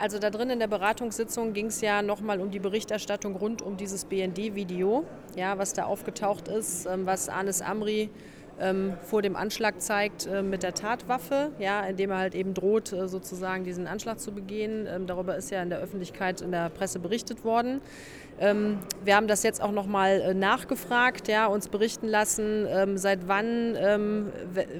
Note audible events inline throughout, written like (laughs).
Also da drin in der Beratungssitzung ging es ja nochmal um die Berichterstattung rund um dieses BND-Video, ja, was da aufgetaucht ist, ähm, was Anis Amri ähm, vor dem Anschlag zeigt äh, mit der Tatwaffe, ja, indem er halt eben droht, äh, sozusagen diesen Anschlag zu begehen. Ähm, darüber ist ja in der Öffentlichkeit, in der Presse berichtet worden. Ähm, wir haben das jetzt auch nochmal äh, nachgefragt, ja, uns berichten lassen, ähm, seit wann ähm,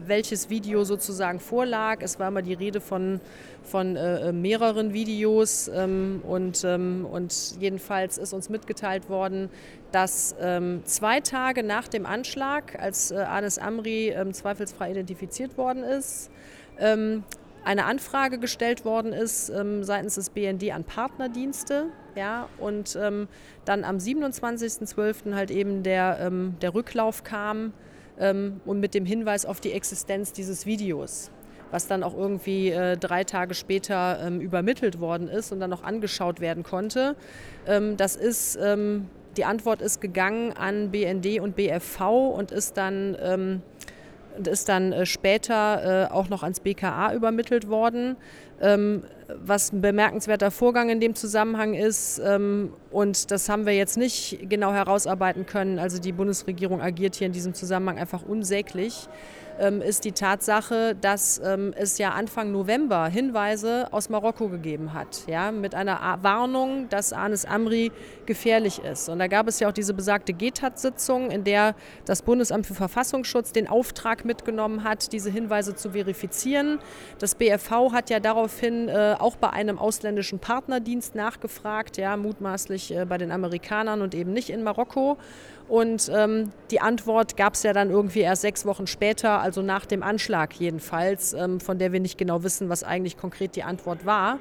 welches Video sozusagen vorlag. Es war immer die Rede von, von äh, äh mehreren Videos ähm, und, und jedenfalls ist uns mitgeteilt worden, dass ähm, zwei Tage nach dem Anschlag, als äh, Anis Amri ähm, zweifelsfrei identifiziert worden ist, ähm, eine Anfrage gestellt worden ist ähm, seitens des BND an Partnerdienste. Ja, und ähm, dann am 27.12. halt eben der, ähm, der Rücklauf kam und mit dem Hinweis auf die Existenz dieses Videos was dann auch irgendwie äh, drei Tage später ähm, übermittelt worden ist und dann noch angeschaut werden konnte. Ähm, das ist ähm, die Antwort ist gegangen an BND und BFV und ist dann, ähm, ist dann äh, später äh, auch noch ans BKA übermittelt worden. Ähm, was ein bemerkenswerter Vorgang in dem Zusammenhang ist, ähm, und das haben wir jetzt nicht genau herausarbeiten können, also die Bundesregierung agiert hier in diesem Zusammenhang einfach unsäglich ist die Tatsache, dass ähm, es ja Anfang November Hinweise aus Marokko gegeben hat, ja, mit einer Warnung, dass Anis Amri gefährlich ist. Und da gab es ja auch diese besagte GTAT-Sitzung, in der das Bundesamt für Verfassungsschutz den Auftrag mitgenommen hat, diese Hinweise zu verifizieren. Das BFV hat ja daraufhin äh, auch bei einem ausländischen Partnerdienst nachgefragt, ja, mutmaßlich äh, bei den Amerikanern und eben nicht in Marokko. Und ähm, die Antwort gab es ja dann irgendwie erst sechs Wochen später, also nach dem Anschlag jedenfalls, ähm, von der wir nicht genau wissen, was eigentlich konkret die Antwort war.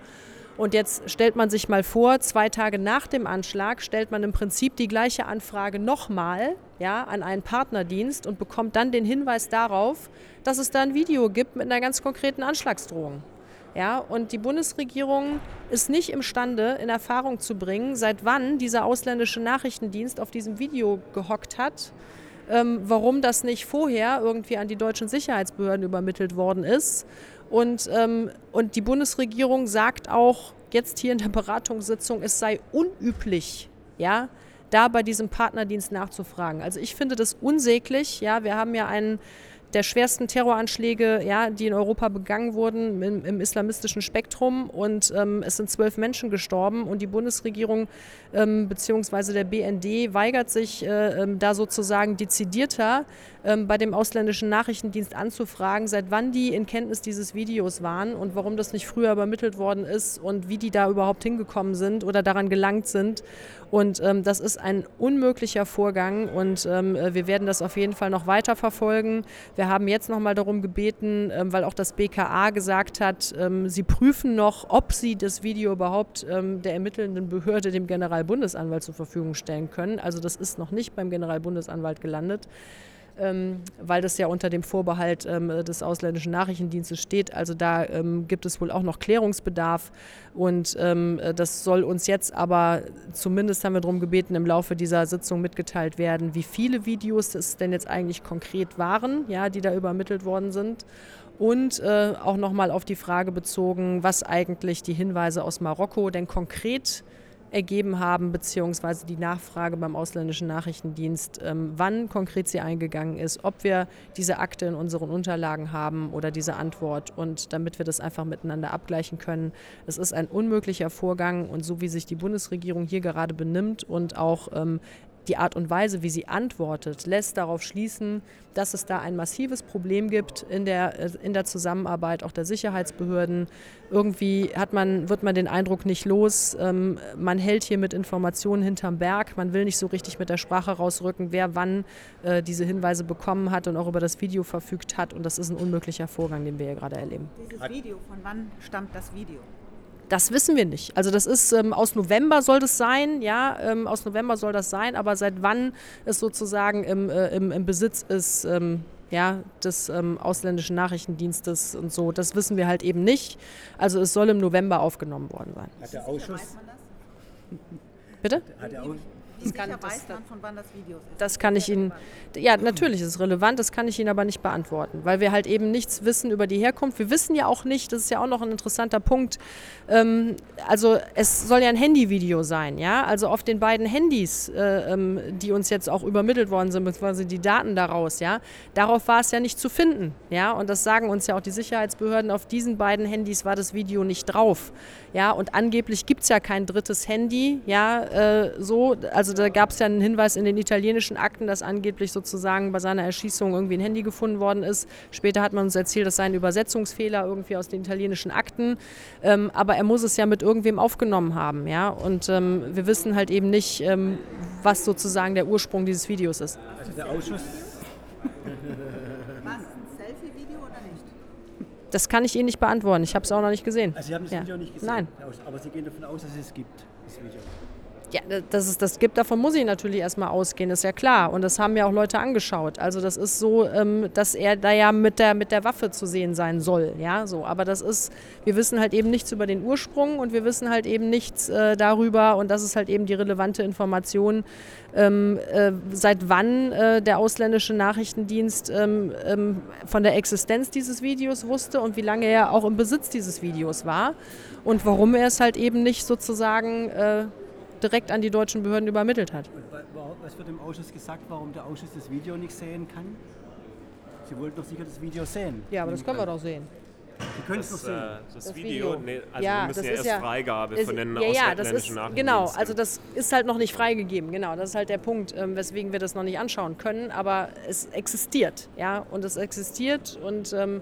Und jetzt stellt man sich mal vor, zwei Tage nach dem Anschlag stellt man im Prinzip die gleiche Anfrage nochmal ja, an einen Partnerdienst und bekommt dann den Hinweis darauf, dass es da ein Video gibt mit einer ganz konkreten Anschlagsdrohung. Ja, und die Bundesregierung ist nicht imstande, in Erfahrung zu bringen, seit wann dieser ausländische Nachrichtendienst auf diesem Video gehockt hat, ähm, warum das nicht vorher irgendwie an die deutschen Sicherheitsbehörden übermittelt worden ist. Und, ähm, und die Bundesregierung sagt auch jetzt hier in der Beratungssitzung, es sei unüblich, ja, da bei diesem Partnerdienst nachzufragen. Also ich finde das unsäglich. Ja, wir haben ja einen der schwersten Terroranschläge, ja, die in Europa begangen wurden im, im islamistischen Spektrum. Und ähm, es sind zwölf Menschen gestorben. Und die Bundesregierung ähm, bzw. der BND weigert sich, äh, ähm, da sozusagen dezidierter ähm, bei dem ausländischen Nachrichtendienst anzufragen, seit wann die in Kenntnis dieses Videos waren und warum das nicht früher übermittelt worden ist und wie die da überhaupt hingekommen sind oder daran gelangt sind. Und ähm, das ist ein unmöglicher Vorgang und ähm, wir werden das auf jeden Fall noch weiter verfolgen. Wir haben jetzt noch mal darum gebeten, ähm, weil auch das BKA gesagt hat, ähm, sie prüfen noch, ob sie das Video überhaupt ähm, der ermittelnden Behörde, dem Generalbundesanwalt, zur Verfügung stellen können. Also das ist noch nicht beim Generalbundesanwalt gelandet weil das ja unter dem Vorbehalt ähm, des ausländischen Nachrichtendienstes steht. Also da ähm, gibt es wohl auch noch Klärungsbedarf und ähm, das soll uns jetzt aber, zumindest haben wir darum gebeten, im Laufe dieser Sitzung mitgeteilt werden, wie viele Videos es denn jetzt eigentlich konkret waren, ja, die da übermittelt worden sind. Und äh, auch nochmal auf die Frage bezogen, was eigentlich die Hinweise aus Marokko denn konkret ergeben haben, beziehungsweise die Nachfrage beim ausländischen Nachrichtendienst, ähm, wann konkret sie eingegangen ist, ob wir diese Akte in unseren Unterlagen haben oder diese Antwort und damit wir das einfach miteinander abgleichen können. Es ist ein unmöglicher Vorgang und so wie sich die Bundesregierung hier gerade benimmt und auch ähm, die Art und Weise, wie sie antwortet, lässt darauf schließen, dass es da ein massives Problem gibt in der, äh, in der Zusammenarbeit auch der Sicherheitsbehörden. Irgendwie hat man, wird man den Eindruck nicht los, ähm, man hält hier mit Informationen hinterm Berg, man will nicht so richtig mit der Sprache rausrücken, wer wann äh, diese Hinweise bekommen hat und auch über das Video verfügt hat. Und das ist ein unmöglicher Vorgang, den wir hier gerade erleben. Dieses Video, von wann stammt das Video? Das wissen wir nicht. Also das ist ähm, aus November soll das sein, ja, ähm, aus November soll das sein, aber seit wann es sozusagen im, äh, im, im, Besitz ist, ähm, ja, des ähm, ausländischen Nachrichtendienstes und so, das wissen wir halt eben nicht. Also es soll im November aufgenommen worden sein. Hat der Ausschuss? Bitte? Hat der, Das kann, das, man, von wann das Video ist. das kann ich Ihnen, ja, natürlich ist es relevant, das kann ich Ihnen aber nicht beantworten, weil wir halt eben nichts wissen über die Herkunft. Wir wissen ja auch nicht, das ist ja auch noch ein interessanter Punkt, ähm, also es soll ja ein Handyvideo sein, ja, also auf den beiden Handys, äh, ähm, die uns jetzt auch übermittelt worden sind, beziehungsweise die Daten daraus, ja, darauf war es ja nicht zu finden, ja, und das sagen uns ja auch die Sicherheitsbehörden, auf diesen beiden Handys war das Video nicht drauf, ja, und angeblich gibt es ja kein drittes Handy, ja, äh, so, also da gab es ja einen Hinweis in den italienischen Akten, dass angeblich sozusagen bei seiner Erschießung irgendwie ein Handy gefunden worden ist. Später hat man uns erzählt, das sei ein Übersetzungsfehler irgendwie aus den italienischen Akten. Ähm, aber er muss es ja mit irgendwem aufgenommen haben, ja. Und ähm, wir wissen halt eben nicht, ähm, was sozusagen der Ursprung dieses Videos ist. Also der Ausschuss, War es ein Selfie-Video oder nicht? Das kann ich Ihnen nicht beantworten. Ich habe es auch noch nicht gesehen. also Sie haben das Ja. Video nicht gesehen. Nein. Aber Sie gehen davon aus, dass es gibt, das Video. Ja, dass es das gibt, davon muss ich natürlich erstmal ausgehen, ist ja klar. Und das haben ja auch Leute angeschaut. Also das ist so, ähm, dass er da ja mit der, mit der Waffe zu sehen sein soll. Ja, so. Aber das ist, wir wissen halt eben nichts über den Ursprung und wir wissen halt eben nichts äh, darüber und das ist halt eben die relevante Information, ähm, äh, seit wann äh, der ausländische Nachrichtendienst ähm, von der Existenz dieses Videos wusste und wie lange er auch im Besitz dieses Videos war und warum er es halt eben nicht sozusagen direkt an die deutschen Behörden übermittelt hat. Und wa- wa- was wird im Ausschuss gesagt, warum der Ausschuss das Video nicht sehen kann? Sie wollten doch sicher das Video sehen. Ja, aber das können wir doch sehen. Sie können es Das, noch sehen. äh, das, Das Video, Video. nee, also Ja, wir müssen das ja ist erst ja- Freigabe Es- von den ja, ja, das ausländischen ist, Nachrichten. genau, also das ist halt noch nicht freigegeben, genau, das ist halt der Punkt, ähm, weswegen wir das noch nicht anschauen können, aber es existiert, ja, und es existiert und ähm,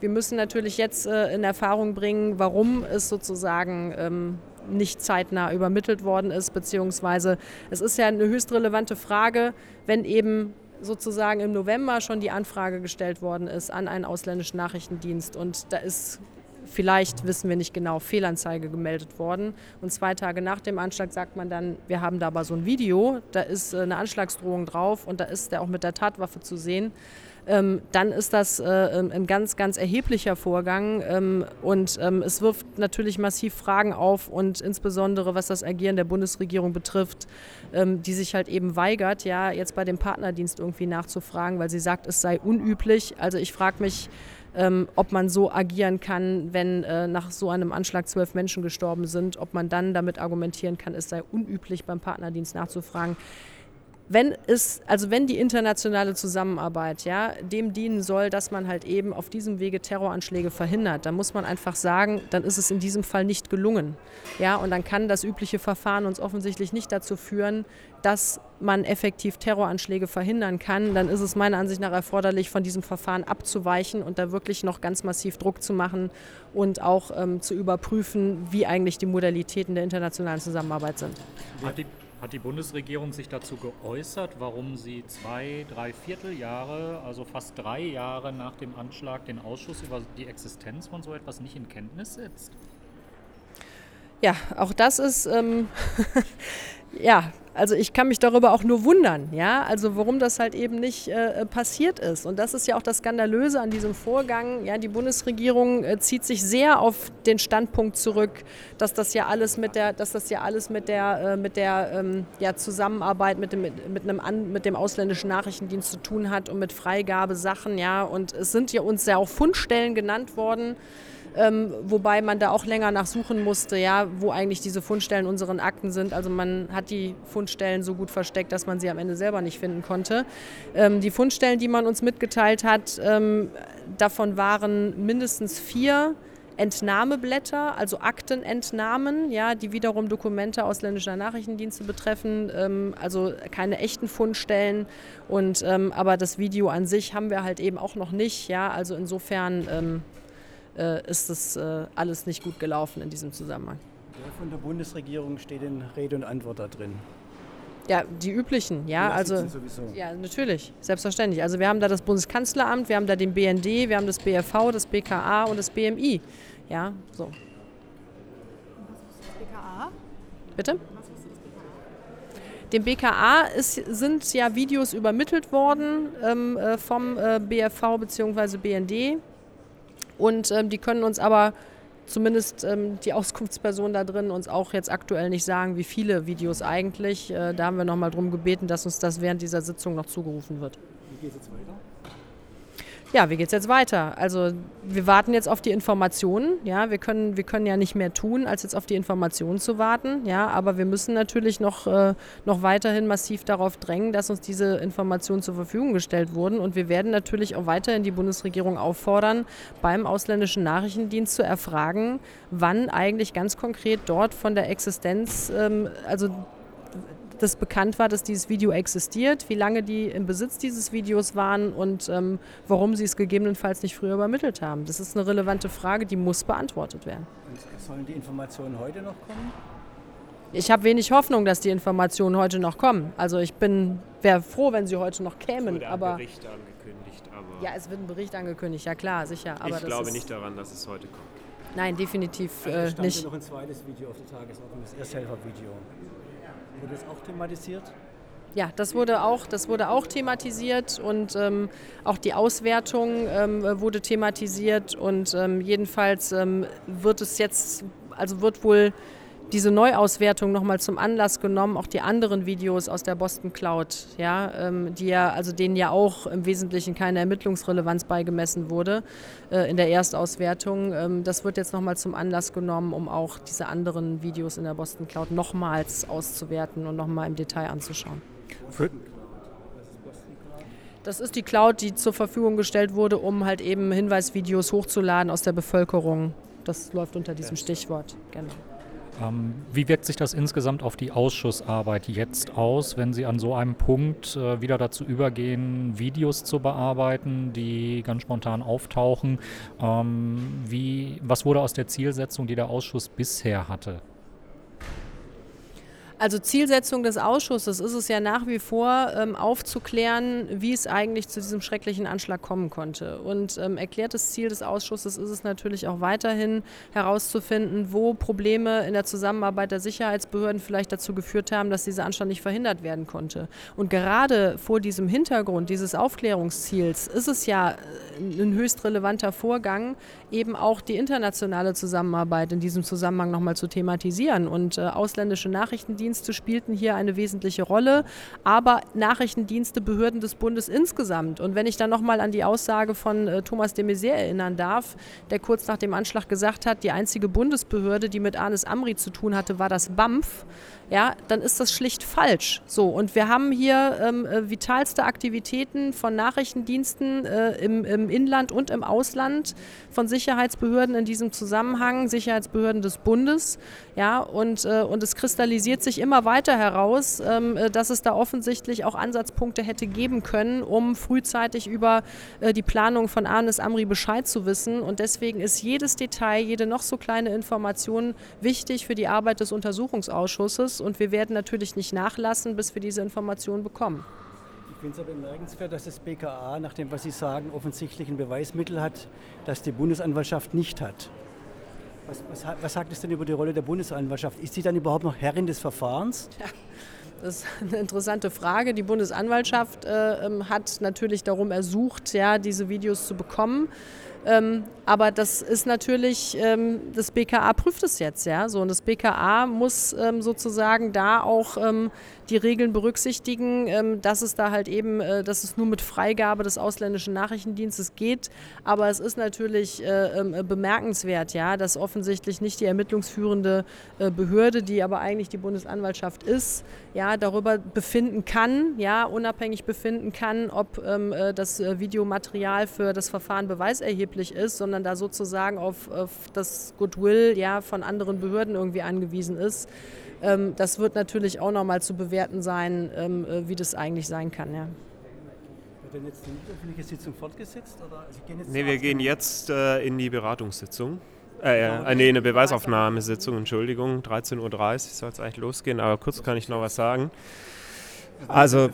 wir müssen natürlich jetzt äh, in Erfahrung bringen, warum es sozusagen ähm, nicht zeitnah übermittelt worden ist, beziehungsweise es ist ja eine höchst relevante Frage, wenn eben sozusagen im November schon die Anfrage gestellt worden ist an einen ausländischen Nachrichtendienst und da ist vielleicht, wissen wir nicht genau, Fehlanzeige gemeldet worden. Und zwei Tage nach dem Anschlag sagt man dann, wir haben da aber so ein Video, da ist äh, eine Anschlagsdrohung drauf und da ist der auch mit der Tatwaffe zu sehen. Ähm, dann ist das äh, ähm, ein ganz, ganz erheblicher Vorgang ähm, und ähm, es wirft natürlich massiv Fragen auf und insbesondere was das Agieren der Bundesregierung betrifft, ähm, die sich halt eben weigert, ja, jetzt bei dem Partnerdienst irgendwie nachzufragen, weil sie sagt, es sei unüblich. Also ich frage mich, ähm, ob man so agieren kann, wenn äh, nach so einem Anschlag zwölf Menschen gestorben sind, ob man dann damit argumentieren kann, es sei unüblich beim Partnerdienst nachzufragen. Wenn es, also wenn die internationale Zusammenarbeit ja, dem dienen soll, dass man halt eben auf diesem Wege Terroranschläge verhindert, dann muss man einfach sagen, dann ist es in diesem Fall nicht gelungen. Ja, und dann kann das übliche Verfahren uns offensichtlich nicht dazu führen, dass man effektiv Terroranschläge verhindern kann. Dann ist es meiner Ansicht nach erforderlich, von diesem Verfahren abzuweichen und da wirklich noch ganz massiv Druck zu machen und auch ähm, zu überprüfen, wie eigentlich die Modalitäten der internationalen Zusammenarbeit sind. Die, hat die Bundesregierung sich dazu geäußert, warum sie zwei, drei Vierteljahre, also fast drei Jahre nach dem Anschlag, den Ausschuss über die Existenz von so etwas nicht in Kenntnis setzt? Ja, auch das ist, ähm, (laughs) ja, also ich kann mich darüber auch nur wundern, ja, also warum das halt eben nicht äh, passiert ist. Und das ist ja auch das Skandalöse an diesem Vorgang. Ja, die Bundesregierung äh, zieht sich sehr auf den Standpunkt zurück, dass das ja alles mit der, dass das ja alles mit der, äh, mit der ähm, ja, Zusammenarbeit mit dem, mit, mit, einem an, mit dem ausländischen Nachrichtendienst zu tun hat und mit Freigabesachen, ja. Und es sind ja uns ja auch Fundstellen genannt worden. Ähm, wobei man da auch länger nachsuchen musste, ja, wo eigentlich diese Fundstellen unseren Akten sind. Also man hat die Fundstellen so gut versteckt, dass man sie am Ende selber nicht finden konnte. Ähm, die Fundstellen, die man uns mitgeteilt hat, ähm, davon waren mindestens vier Entnahmeblätter, also Aktenentnahmen, ja, die wiederum Dokumente ausländischer Nachrichtendienste betreffen, ähm, also keine echten Fundstellen. Und ähm, aber das Video an sich haben wir halt eben auch noch nicht, ja. Also insofern ähm, äh, ist das äh, alles nicht gut gelaufen in diesem Zusammenhang. Der von der Bundesregierung steht in Rede und Antwort da drin. Ja, die üblichen, ja, Ja, also ja, natürlich, selbstverständlich. Also wir haben da das Bundeskanzleramt, wir haben da den BND, wir haben das BFV, das BKA und das BMI. Ja, so. BKA? Bitte? Dem BKA ist, sind ja Videos übermittelt worden ähm, äh, vom äh, BFV bzw. BND und ähm, die können uns aber zumindest ähm, die Auskunftsperson da drin uns auch jetzt aktuell nicht sagen, wie viele Videos eigentlich. Äh, da haben wir nochmal darum gebeten, dass uns das während dieser Sitzung noch zugerufen wird. Wie geht es jetzt weiter? Ja, wie geht es jetzt weiter? Also wir warten jetzt auf die Informationen. Ja, wir können, wir können ja nicht mehr tun, als jetzt auf die Informationen zu warten. Ja, aber wir müssen natürlich noch, äh, noch weiterhin massiv darauf drängen, dass uns diese Informationen zur Verfügung gestellt wurden. Und wir werden natürlich auch weiterhin die Bundesregierung auffordern, beim ausländischen Nachrichtendienst zu erfragen, wann eigentlich ganz konkret dort von der Existenz, ähm, also dass bekannt war, dass dieses Video existiert, wie lange die im Besitz dieses Videos waren und ähm, warum sie es gegebenenfalls nicht früher übermittelt haben. Das ist eine relevante Frage, die muss beantwortet werden. Und sollen die Informationen heute noch kommen? Ich habe wenig Hoffnung, dass die Informationen heute noch kommen. Also ich bin, wäre froh, wenn sie heute noch kämen. wurde ein aber Bericht angekündigt, aber ja, es wird ein Bericht angekündigt, ja klar, sicher. Aber ich das glaube ist, nicht daran, dass es heute kommt. Nein, definitiv Also äh, es stand nicht. ja noch ein zweites Video auf der Tagesordnung, das Ersthelfervideo. Wurde das auch thematisiert? Ja, das wurde auch, das wurde auch thematisiert und ähm, auch die Auswertung ähm, wurde thematisiert und ähm, jedenfalls ähm, wird es jetzt, also wird wohl diese Neuauswertung nochmal zum Anlass genommen, auch die anderen Videos aus der Boston Cloud, ja, ähm, die ja, also denen ja auch im Wesentlichen keine Ermittlungsrelevanz beigemessen wurde äh, in der Erstauswertung. Ähm, das wird jetzt nochmal zum Anlass genommen, um auch diese anderen Videos in der Boston Cloud nochmals auszuwerten und nochmal im Detail anzuschauen. Für, Das ist die Cloud, die zur Verfügung gestellt wurde, um halt eben Hinweisvideos hochzuladen aus der Bevölkerung. Das läuft unter diesem Stichwort. Genau. Ähm, wie wirkt sich das insgesamt auf die Ausschussarbeit jetzt aus, wenn Sie an so einem Punkt äh, wieder dazu übergehen, Videos zu bearbeiten, die ganz spontan auftauchen? Ähm, wie, was wurde aus der Zielsetzung, die der Ausschuss bisher hatte? Also Zielsetzung des Ausschusses ist es ja nach wie vor ähm, aufzuklären, wie es eigentlich zu diesem schrecklichen Anschlag kommen konnte. Und ähm, erklärtes Ziel des Ausschusses ist es natürlich auch weiterhin herauszufinden, wo Probleme in der Zusammenarbeit der Sicherheitsbehörden vielleicht dazu geführt haben, dass dieser Anschlag nicht verhindert werden konnte. Und gerade vor diesem Hintergrund dieses Aufklärungsziels ist es ja äh, ein höchst relevanter Vorgang, eben auch die internationale Zusammenarbeit in diesem Zusammenhang nochmal zu thematisieren. Und äh, ausländische Nachrichtendienste spielten hier eine wesentliche Rolle, aber Nachrichtendienste, Behörden des Bundes insgesamt. Und wenn ich dann nochmal an die Aussage von äh, Thomas de Maizière erinnern darf, der kurz nach dem Anschlag gesagt hat, die einzige Bundesbehörde, die mit Anis Amri zu tun hatte, war das BAMF, ja, dann ist das schlicht falsch. So, und wir haben hier ähm, äh, vitalste Aktivitäten von Nachrichtendiensten äh, im, im Inland und im Ausland, von Sicherheitsbehörden in diesem Zusammenhang, Sicherheitsbehörden des Bundes. Ja, und, äh, und es kristallisiert sich immer weiter heraus, ähm, äh, dass es da offensichtlich auch Ansatzpunkte hätte geben können, um frühzeitig über äh, die Planung von Anis Amri Bescheid zu wissen. Und deswegen ist jedes Detail, jede noch so kleine Information wichtig für die Arbeit des Untersuchungsausschusses. Und wir werden natürlich nicht nachlassen, bis wir diese Informationen bekommen. Ich finde es aber bemerkenswert, dass das BKA, nach dem, was Sie sagen, offensichtlich ein Beweismittel hat, das die Bundesanwaltschaft nicht hat. Was, was, was sagt es denn über die Rolle der Bundesanwaltschaft? Ist sie dann überhaupt noch Herrin des Verfahrens? Das ist eine interessante Frage. Die Bundesanwaltschaft äh, ähm, hat natürlich darum ersucht, ja, diese Videos zu bekommen. Ähm, aber das ist natürlich, ähm, das BKA prüft es jetzt, ja. So, und das BKA muss ähm, sozusagen da auch ähm, die Regeln berücksichtigen, ähm, dass es da halt eben, äh, dass es nur mit Freigabe des ausländischen Nachrichtendienstes geht. Aber es ist natürlich äh, ähm, bemerkenswert, ja, dass offensichtlich nicht die ermittlungsführende äh, Behörde, die aber eigentlich die Bundesanwaltschaft ist, ja, darüber befinden kann, ja, unabhängig befinden kann, ob ähm, äh, das äh, Videomaterial für das Verfahren beweiserheblich ist, sondern da sozusagen auf, auf das Goodwill ja, von anderen Behörden irgendwie angewiesen ist. Ähm, das wird natürlich auch nochmal zu bewerten sein, ähm, äh, wie das eigentlich sein kann. Ja. Wird denn jetzt die öffentliche Sitzung fortgesetzt? Oder? Sie gehen jetzt Nee, wir gehen jetzt äh, in die Beratungssitzung. Äh, äh, nee, eine Beweisaufnahmesitzung, Entschuldigung, 13.30 Uhr soll es eigentlich losgehen, aber kurz kann ich noch was sagen. Also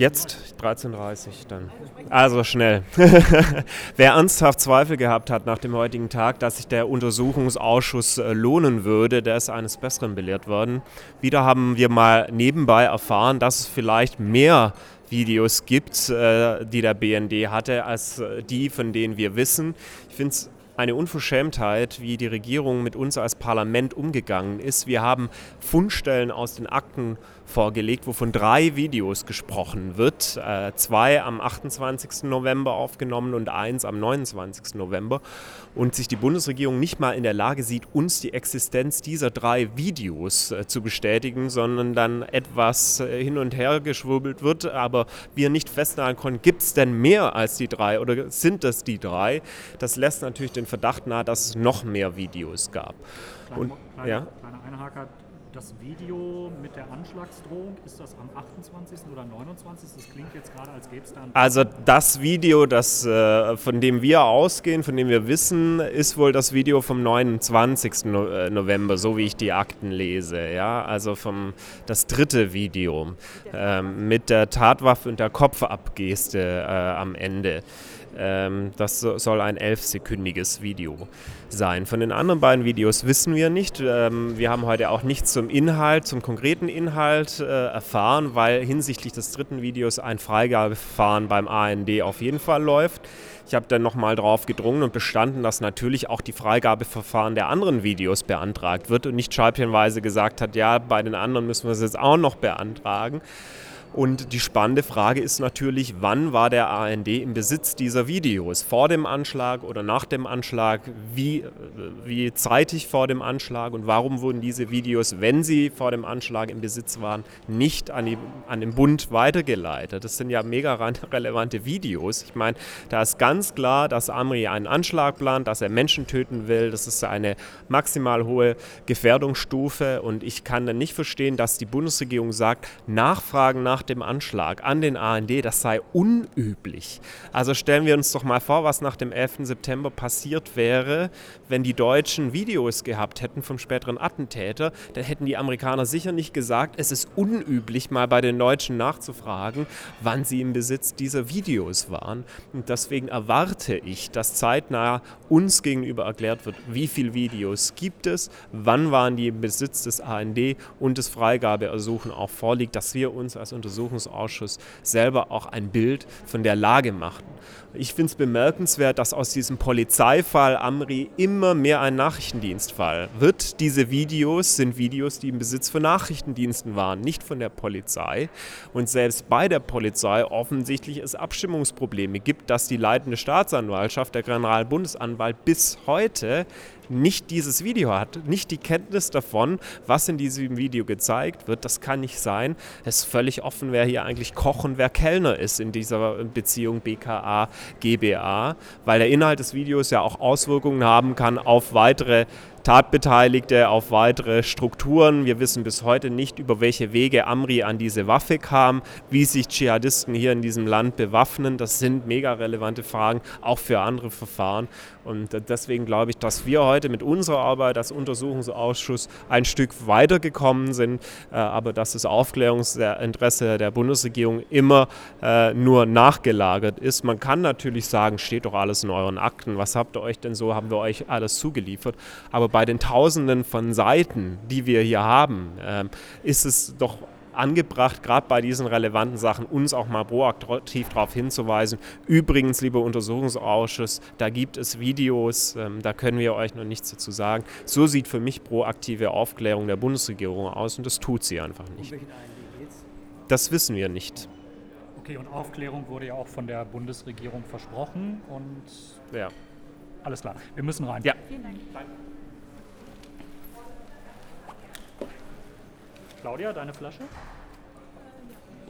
Jetzt 13.30 Uhr dann. Also schnell. (laughs) Wer ernsthaft Zweifel gehabt hat nach dem heutigen Tag, dass sich der Untersuchungsausschuss äh, lohnen würde, der ist eines Besseren belehrt worden. Wieder haben wir mal nebenbei erfahren, dass es vielleicht mehr Videos gibt, äh, die der BND hatte, als äh, die, von denen wir wissen. Ich finde es eine Unverschämtheit, wie die Regierung mit uns als Parlament umgegangen ist. Wir haben Fundstellen aus den Akten vorgelegt, wovon drei Videos gesprochen wird. Äh, zwei am 28. November aufgenommen und eins am 29. November. Und sich die Bundesregierung nicht mal in der Lage sieht, uns die Existenz dieser drei Videos äh, zu bestätigen, sondern dann etwas äh, hin und her geschwurbelt wird, aber wir nicht festnageln konnten, gibt es denn mehr als die drei oder sind das die drei? Das lässt natürlich den Verdacht nahe, dass es noch mehr Videos gab. Kleine, Und, kleine, ja. kleiner Einhaker, das Video mit der Anschlagsdrohung, ist das am 28. oder 29.? Das klingt jetzt gerade, als gäbe es da Also das Video, das, äh, von dem wir ausgehen, von dem wir wissen, ist wohl das Video vom 29. No äh, November, so wie ich die Akten lese. Ja? Also vom, das dritte Video ähm, mit der Tatwaffe und der Kopfabgeste äh, am Ende. Ähm, das so, soll ein elfsekündiges Video sein. Von den anderen beiden Videos wissen wir nicht. Ähm, wir haben heute auch nichts zum Inhalt, zum konkreten Inhalt äh, erfahren, weil hinsichtlich des dritten Videos ein Freigabeverfahren beim AND auf jeden Fall läuft. Ich habe dann nochmal drauf gedrungen und bestanden, dass natürlich auch die Freigabeverfahren der anderen Videos beantragt wird und nicht scheibchenweise gesagt hat, ja, bei den anderen müssen wir es jetzt auch noch beantragen. Und die spannende Frage ist natürlich, wann war der AND im Besitz dieser Videos? Vor dem Anschlag oder nach dem Anschlag? Wie, wie zeitig vor dem Anschlag? Und warum wurden diese Videos, wenn sie vor dem Anschlag im Besitz waren, nicht an, die, an den Bund weitergeleitet? Das sind ja mega (laughs) relevante Videos. Ich meine, da ist ganz klar, dass Amri einen Anschlag plant, dass er Menschen töten will. Das ist eine maximal hohe Gefährdungsstufe. Und ich kann dann nicht verstehen, dass die Bundesregierung sagt, Nachfragen nach dem Anschlag an den AND, das sei unüblich. Also stellen wir uns doch mal vor, was nach dem 11. September passiert wäre, wenn die Deutschen Videos gehabt hätten vom späteren Attentäter. Dann hätten die Amerikaner sicher nicht gesagt, es ist unüblich, mal bei den Deutschen nachzufragen, wann sie im Besitz dieser Videos waren. Und deswegen erwarte ich, dass zeitnah uns gegenüber erklärt wird, wie viele Videos gibt es, wann waren die im Besitz des AND und das Freigabeersuchen auch vorliegt, dass wir uns als Untersuchungsausschuss selber auch ein Bild von der Lage machten. Ich finde es bemerkenswert, dass aus diesem Polizeifall Amri immer mehr ein Nachrichtendienstfall wird. Diese Videos sind Videos, die im Besitz von Nachrichtendiensten waren, nicht von der Polizei. Und selbst bei der Polizei offensichtlich es Abstimmungsprobleme gibt, dass die leitende Staatsanwaltschaft, der Generalbundesanwalt bis heute nicht dieses Video hat, nicht die Kenntnis davon, was in diesem Video gezeigt wird. Das kann nicht sein. Es ist völlig offen, wer hier eigentlich Koch und wer Kellner ist in dieser Beziehung BKA, GBA, weil der Inhalt des Videos ja auch Auswirkungen haben kann auf weitere Tatbeteiligte auf weitere Strukturen. Wir wissen bis heute nicht, über welche Wege Amri an diese Waffe kam, wie sich Dschihadisten hier in diesem Land bewaffnen. Das sind mega relevante Fragen, auch für andere Verfahren. Und deswegen glaube ich, dass wir heute mit unserer Arbeit als Untersuchungsausschuss ein Stück weitergekommen sind, äh, aber dass das Aufklärungsinteresse der Bundesregierung immer äh, nur nachgelagert ist. Man kann natürlich sagen, steht doch alles in euren Akten. Was habt ihr euch denn so, haben wir euch alles zugeliefert. Aber bei den Tausenden von Seiten, die wir hier haben, ähm, ist es doch angebracht, gerade bei diesen relevanten Sachen uns auch mal proaktiv darauf hinzuweisen. Übrigens, lieber Untersuchungsausschuss, da gibt es Videos, ähm, da können wir euch noch nichts dazu sagen. So sieht für mich proaktive Aufklärung der Bundesregierung aus und das tut sie einfach nicht. Das wissen wir nicht. Okay, und Aufklärung wurde ja auch von der Bundesregierung versprochen und Ja. alles klar. Wir müssen rein. Ja. Claudia, deine Flasche?